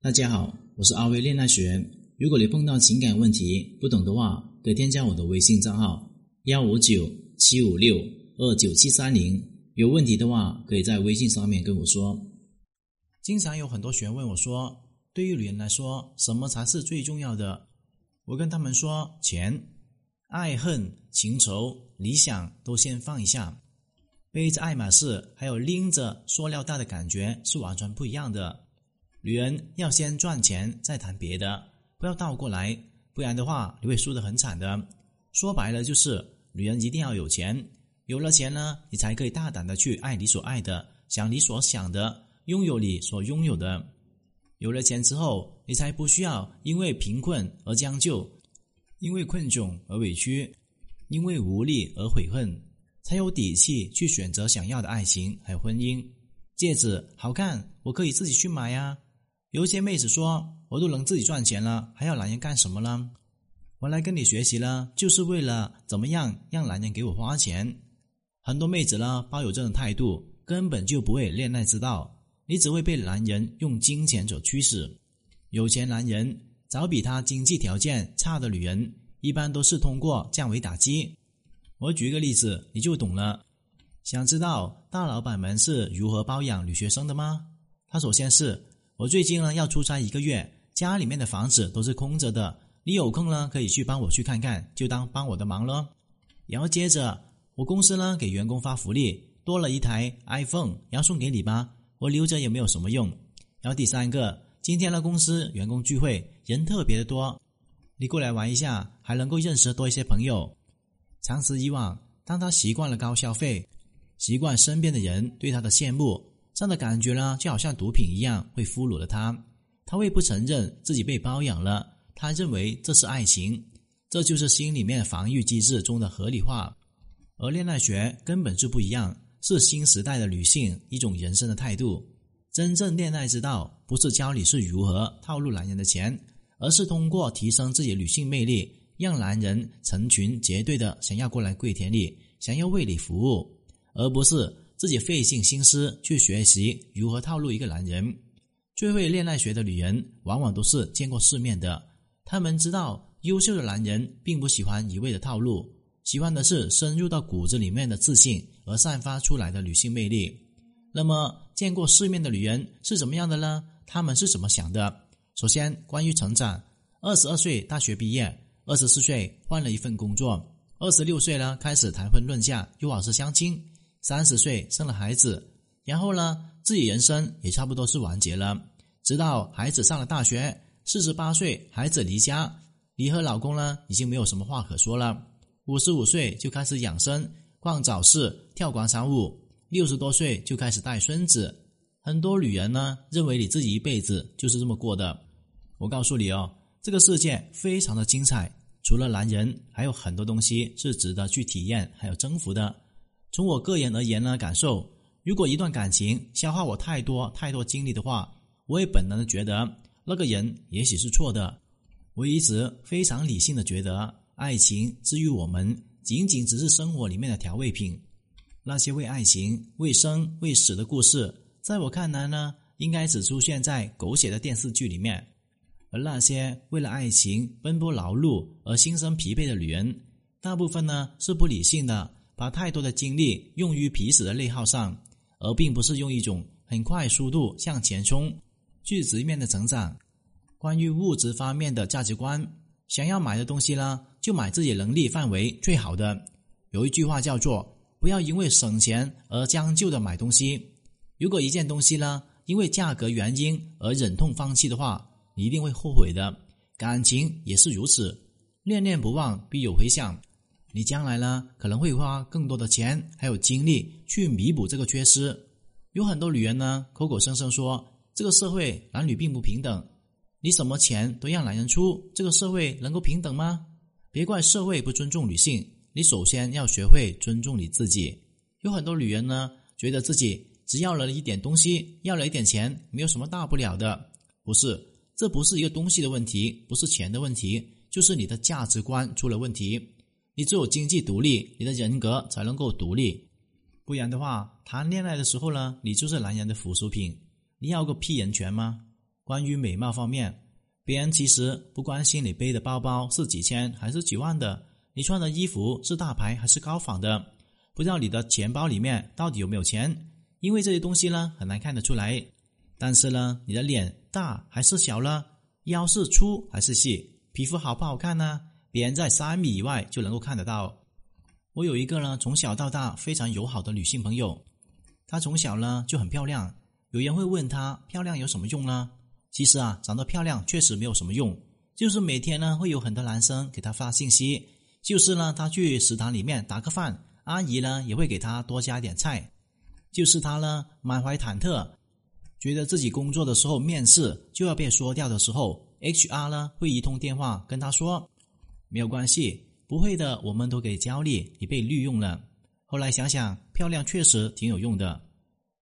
大家好，我是阿威恋爱学。如果你碰到情感问题不懂的话，可以添加我的微信账号幺五九七五六二九七三零。有问题的话，可以在微信上面跟我说。经常有很多学员问我说：“对于女人来说，什么才是最重要的？”我跟他们说：钱、爱恨、情仇、理想都先放一下。背着爱马仕，还有拎着塑料袋的感觉是完全不一样的。女人要先赚钱，再谈别的，不要倒过来，不然的话你会输得很惨的。说白了就是，女人一定要有钱，有了钱呢，你才可以大胆的去爱你所爱的，想你所想的，拥有你所拥有的。有了钱之后，你才不需要因为贫困而将就，因为困窘而委屈，因为无力而悔恨。才有底气去选择想要的爱情，还有婚姻。戒指好看，我可以自己去买呀。有些妹子说：“我都能自己赚钱了，还要男人干什么呢？”我来跟你学习了，就是为了怎么样让男人给我花钱。很多妹子呢，抱有这种态度，根本就不会恋爱之道。你只会被男人用金钱所驱使。有钱男人找比他经济条件差的女人，一般都是通过降维打击。我举一个例子，你就懂了。想知道大老板们是如何包养女学生的吗？他首先是我最近呢要出差一个月，家里面的房子都是空着的，你有空呢可以去帮我去看看，就当帮我的忙咯。然后接着我公司呢给员工发福利，多了一台 iPhone，要送给你吧，我留着也没有什么用。然后第三个，今天呢公司员工聚会，人特别的多，你过来玩一下，还能够认识多一些朋友。长此以往，当他习惯了高消费，习惯身边的人对他的羡慕，这样的感觉呢，就好像毒品一样，会俘虏了他。他会不承认自己被包养了，他认为这是爱情，这就是心里面防御机制中的合理化。而恋爱学根本就不一样，是新时代的女性一种人生的态度。真正恋爱之道，不是教你是如何套路男人的钱，而是通过提升自己女性魅力。让男人成群结队的想要过来跪舔你，想要为你服务，而不是自己费尽心思去学习如何套路一个男人。最会恋爱学的女人，往往都是见过世面的，她们知道优秀的男人并不喜欢一味的套路，喜欢的是深入到骨子里面的自信而散发出来的女性魅力。那么，见过世面的女人是怎么样的呢？她们是怎么想的？首先，关于成长，二十二岁大学毕业。二十四岁换了一份工作，二十六岁呢开始谈婚论嫁，又老是相亲，三十岁生了孩子，然后呢自己人生也差不多是完结了。直到孩子上了大学，四十八岁孩子离家，你和老公呢已经没有什么话可说了。五十五岁就开始养生，逛早市，跳广场舞，六十多岁就开始带孙子。很多女人呢认为你自己一辈子就是这么过的，我告诉你哦，这个世界非常的精彩。除了男人，还有很多东西是值得去体验还有征服的。从我个人而言呢，感受，如果一段感情消耗我太多太多精力的话，我也本能的觉得那个人也许是错的。我一直非常理性的觉得，爱情治愈我们仅仅只是生活里面的调味品。那些为爱情、为生、为死的故事，在我看来呢，应该只出现在狗血的电视剧里面。而那些为了爱情奔波劳碌而心生疲惫的女人，大部分呢是不理性的，把太多的精力用于彼此的内耗上，而并不是用一种很快速度向前冲，去直面的成长。关于物质方面的价值观，想要买的东西呢，就买自己能力范围最好的。有一句话叫做“不要因为省钱而将就的买东西”。如果一件东西呢，因为价格原因而忍痛放弃的话，一定会后悔的，感情也是如此，念念不忘必有回响。你将来呢，可能会花更多的钱还有精力去弥补这个缺失。有很多女人呢，口口声声说这个社会男女并不平等，你什么钱都让男人出，这个社会能够平等吗？别怪社会不尊重女性，你首先要学会尊重你自己。有很多女人呢，觉得自己只要了一点东西，要了一点钱，没有什么大不了的，不是。这不是一个东西的问题，不是钱的问题，就是你的价值观出了问题。你只有经济独立，你的人格才能够独立，不然的话，谈恋爱的时候呢，你就是男人的附属品。你要个屁人权吗？关于美貌方面，别人其实不关心你背的包包是几千还是几万的，你穿的衣服是大牌还是高仿的，不知道你的钱包里面到底有没有钱，因为这些东西呢很难看得出来。但是呢，你的脸大还是小了，腰是粗还是细，皮肤好不好看呢？别人在三米以外就能够看得到。我有一个呢，从小到大非常友好的女性朋友，她从小呢就很漂亮。有人会问她漂亮有什么用呢？其实啊，长得漂亮确实没有什么用，就是每天呢会有很多男生给她发信息，就是呢她去食堂里面打个饭，阿姨呢也会给她多加点菜，就是她呢满怀忐忑，觉得自己工作的时候面试就要被说掉的时候，HR 呢会一通电话跟她说，没有关系。不会的，我们都给焦虑，你被利用了。后来想想，漂亮确实挺有用的。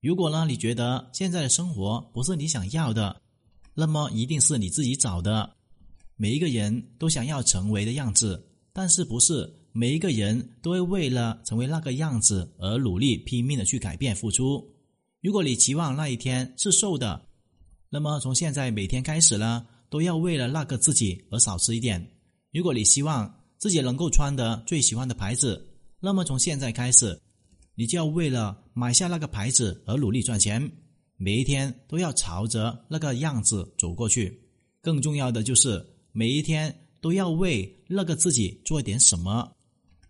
如果呢，你觉得现在的生活不是你想要的，那么一定是你自己找的。每一个人都想要成为的样子，但是不是每一个人都会为了成为那个样子而努力拼命的去改变付出。如果你期望那一天是瘦的，那么从现在每天开始呢，都要为了那个自己而少吃一点。如果你希望，自己能够穿的最喜欢的牌子，那么从现在开始，你就要为了买下那个牌子而努力赚钱，每一天都要朝着那个样子走过去。更重要的就是每一天都要为那个自己做点什么。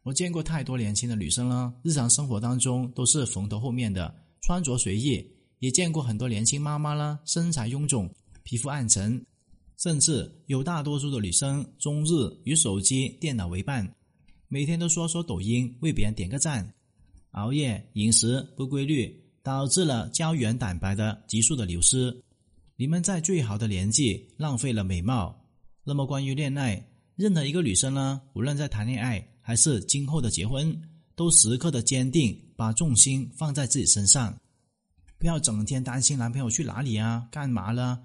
我见过太多年轻的女生了，日常生活当中都是蓬头垢面的，穿着随意；也见过很多年轻妈妈了，身材臃肿，皮肤暗沉。甚至有大多数的女生终日与手机、电脑为伴，每天都刷刷抖音，为别人点个赞，熬夜、饮食不规律，导致了胶原蛋白的急速的流失。你们在最好的年纪浪费了美貌。那么关于恋爱，任何一个女生呢，无论在谈恋爱还是今后的结婚，都时刻的坚定，把重心放在自己身上，不要整天担心男朋友去哪里啊，干嘛了。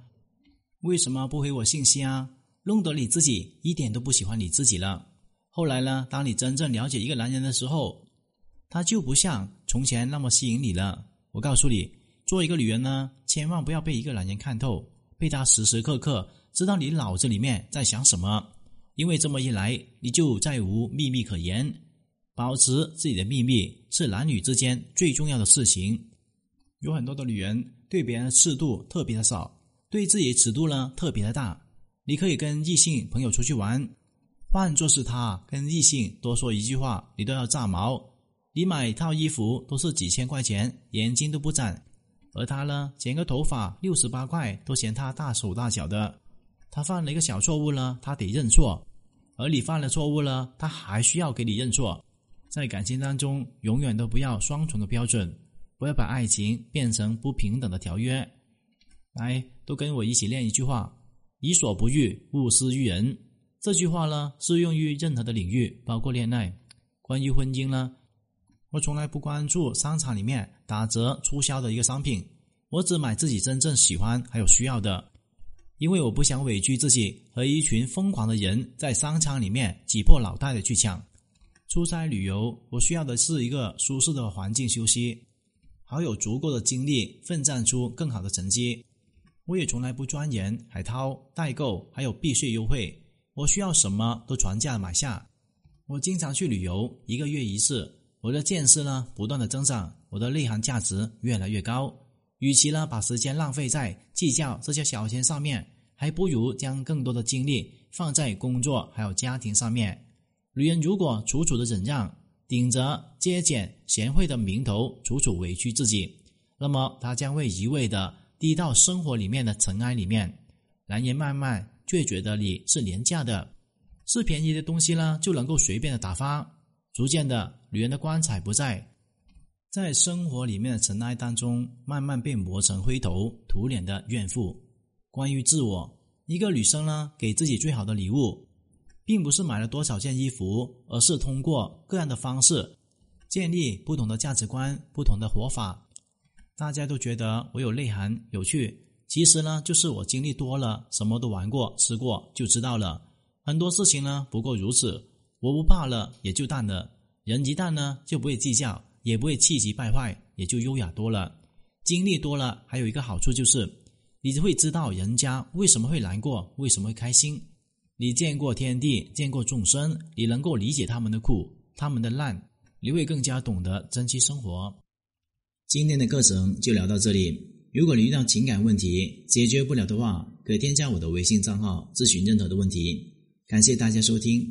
为什么不回我信息啊？弄得你自己一点都不喜欢你自己了。后来呢？当你真正了解一个男人的时候，他就不像从前那么吸引你了。我告诉你，做一个女人呢，千万不要被一个男人看透，被他时时刻刻知道你脑子里面在想什么。因为这么一来，你就再无秘密可言。保持自己的秘密是男女之间最重要的事情。有很多的女人对别人的尺度特别的少。对自己尺度呢特别的大，你可以跟异性朋友出去玩，换作是他跟异性多说一句话，你都要炸毛。你买一套衣服都是几千块钱，眼睛都不眨，而他呢剪个头发六十八块都嫌他大手大脚的。他犯了一个小错误呢，他得认错，而你犯了错误呢，他还需要给你认错。在感情当中，永远都不要双重的标准，不要把爱情变成不平等的条约。来，都跟我一起练一句话：“己所不欲，勿施于人。”这句话呢，适用于任何的领域，包括恋爱。关于婚姻呢，我从来不关注商场里面打折促销的一个商品，我只买自己真正喜欢还有需要的，因为我不想委屈自己和一群疯狂的人在商场里面挤破脑袋的去抢。出差旅游，我需要的是一个舒适的环境休息，好有足够的精力奋战出更好的成绩。我也从来不钻研海淘、代购，还有避税优惠。我需要什么都传价买下。我经常去旅游，一个月一次。我的见识呢不断的增长，我的内涵价值越来越高。与其呢把时间浪费在计较这些小钱上面，还不如将更多的精力放在工作还有家庭上面。女人如果楚楚的忍让，顶着节俭贤惠的名头楚楚委屈自己，那么她将会一味的。低到生活里面的尘埃里面，男人慢慢却觉得你是廉价的，是便宜的东西呢，就能够随便的打发。逐渐的，女人的光彩不在，在生活里面的尘埃当中，慢慢被磨成灰头土脸的怨妇。关于自我，一个女生呢，给自己最好的礼物，并不是买了多少件衣服，而是通过各样的方式，建立不同的价值观、不同的活法。大家都觉得我有内涵、有趣，其实呢，就是我经历多了，什么都玩过、吃过，就知道了。很多事情呢，不过如此。我不怕了，也就淡了。人一淡呢，就不会计较，也不会气急败坏，也就优雅多了。经历多了，还有一个好处就是，你会知道人家为什么会难过，为什么会开心。你见过天地，见过众生，你能够理解他们的苦，他们的难，你会更加懂得珍惜生活。今天的课程就聊到这里。如果你遇到情感问题解决不了的话，可以添加我的微信账号咨询任何的问题。感谢大家收听。